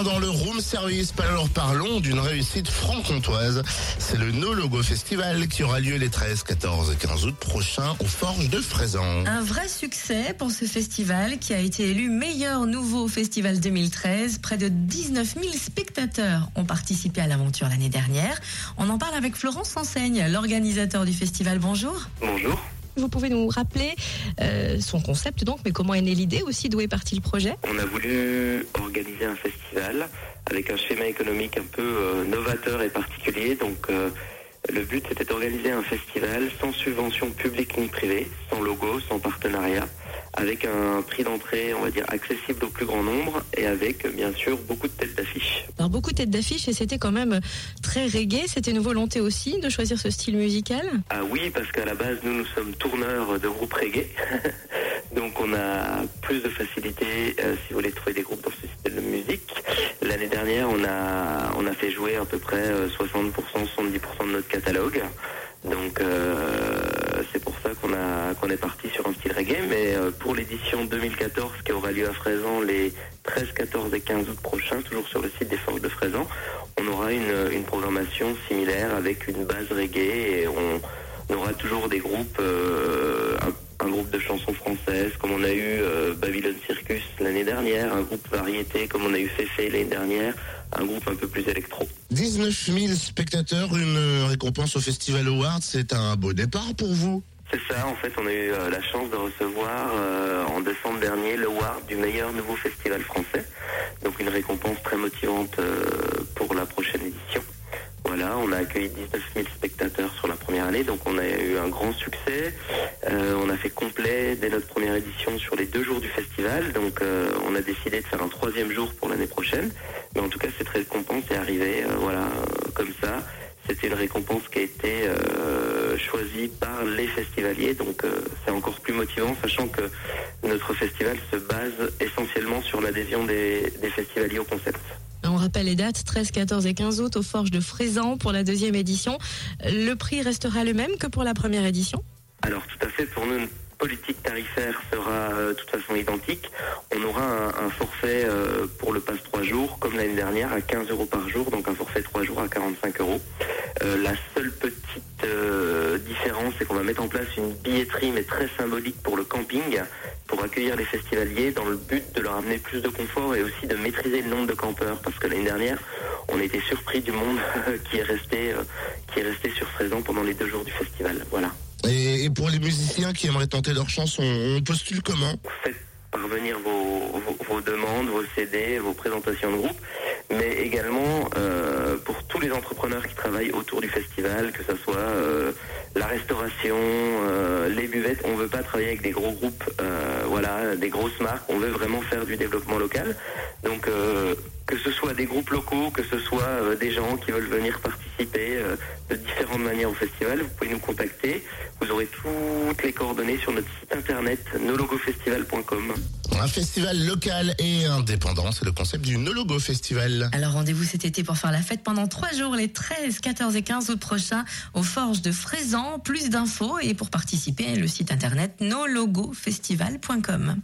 matin, dans le room service, alors parlons d'une réussite franc-comtoise. C'est le No Logo Festival qui aura lieu les 13, 14 et 15 août prochains aux Forges de Fraisan. Un vrai succès pour ce festival qui a été élu meilleur nouveau festival 2013. Près de 19 000 spectateurs ont participé à l'aventure l'année dernière. On en parle avec Florence Enseigne, l'organisateur du festival. Bonjour. Bonjour. Vous pouvez nous rappeler euh, son concept donc, mais comment est née l'idée aussi, d'où est parti le projet? On a voulu organiser un festival avec un schéma économique un peu euh, novateur et particulier. Donc euh, le but c'était d'organiser un festival sans subvention publique ni privée, sans logo, sans partenariat, avec un prix d'entrée, on va dire, accessible au plus grand nombre et avec bien sûr beaucoup de têtes d'affiche. Alors beaucoup de têtes d'affiche et c'était quand même très reggae. C'était une volonté aussi de choisir ce style musical? Ah oui, parce qu'à la base nous nous sommes tourneurs de groupes reggae. Donc on a plus de facilité euh, si vous voulez trouver des groupes dans ce style de musique. L'année dernière, on a on a fait jouer à peu près euh, 60%, 70% de notre catalogue. Donc euh, c'est pour ça qu'on est parti sur un style reggae. Mais euh, pour l'édition 2014 qui aura lieu à Fraisan les 13, 14 et 15 août prochains, toujours sur le site des Forges de Fraisan, on aura une, programmation similaire avec une base reggae et on, aura toujours des groupes, euh, un, un groupe de chansons françaises comme on a eu euh, Babylon Circus l'année dernière, un groupe variété comme on a eu Féfé l'année dernière, un groupe un peu plus électro. 19 000 spectateurs, une récompense au Festival Awards, c'est un beau départ pour vous. C'est ça, en fait, on a eu euh, la chance de recevoir euh, en décembre dernier l'award du meilleur nouveau festival français. Donc une récompense très motivante euh, On a accueilli 19 000 spectateurs sur la première année, donc on a eu un grand succès. Euh, on a fait complet dès notre première édition sur les deux jours du festival, donc euh, on a décidé de faire un troisième jour pour l'année prochaine. Mais en tout cas, cette récompense est arrivée, euh, voilà, comme ça. C'était une récompense qui a été choisie par les festivaliers, donc c'est encore plus motivant, sachant que notre festival se base essentiellement sur l'adhésion des festivaliers au concept. On rappelle les dates 13, 14 et 15 août aux Forges de Fraisan pour la deuxième édition. Le prix restera le même que pour la première édition? Alors tout à fait, pour nous, politique tarifaire sera euh, de toute façon identique. On aura un, forfait euh, pour le pass 3 jours, comme l'année dernière, à 15 euros par jour, donc un forfait 3 jours à 45 euros. Euh, la seule petite différence, c'est qu'on va mettre en place une billetterie, mais très symbolique pour le camping, pour accueillir les festivaliers, dans le but de leur amener plus de confort et aussi de maîtriser le nombre de campeurs, parce que l'année dernière, on été surpris du monde qui est resté, euh, qui est resté sur Fraisan pendant les deux jours du festival. Voilà. Et, et pour les musiciens qui aimeraient tenter leur chance, on, on postule comment? Faites parvenir vos, vos, vos demandes, vos CD, vos présentations de groupe, mais également euh, pour tous les entrepreneurs qui travaillent autour du festival, que ce soit euh, la restauration, euh, les buvettes, on veut pas travailler avec des gros groupes, euh, voilà, des grosses marques, on veut vraiment faire du développement local. Donc euh, que ce soit des groupes locaux, que ce soit des gens qui veulent venir participer euh, de différentes manières au festival, vous pouvez nous contacter. Vous aurez toutes les coordonnées sur notre site internet nologofestival.com. Un festival local et indépendant, c'est le concept du No Logo Festival. Alors rendez-vous cet été pour faire la fête pendant trois jours, les 13, 14 et 15 août prochains, aux Forges de Fraisan. Plus d'infos et pour participer, le site internet nologofestival.com.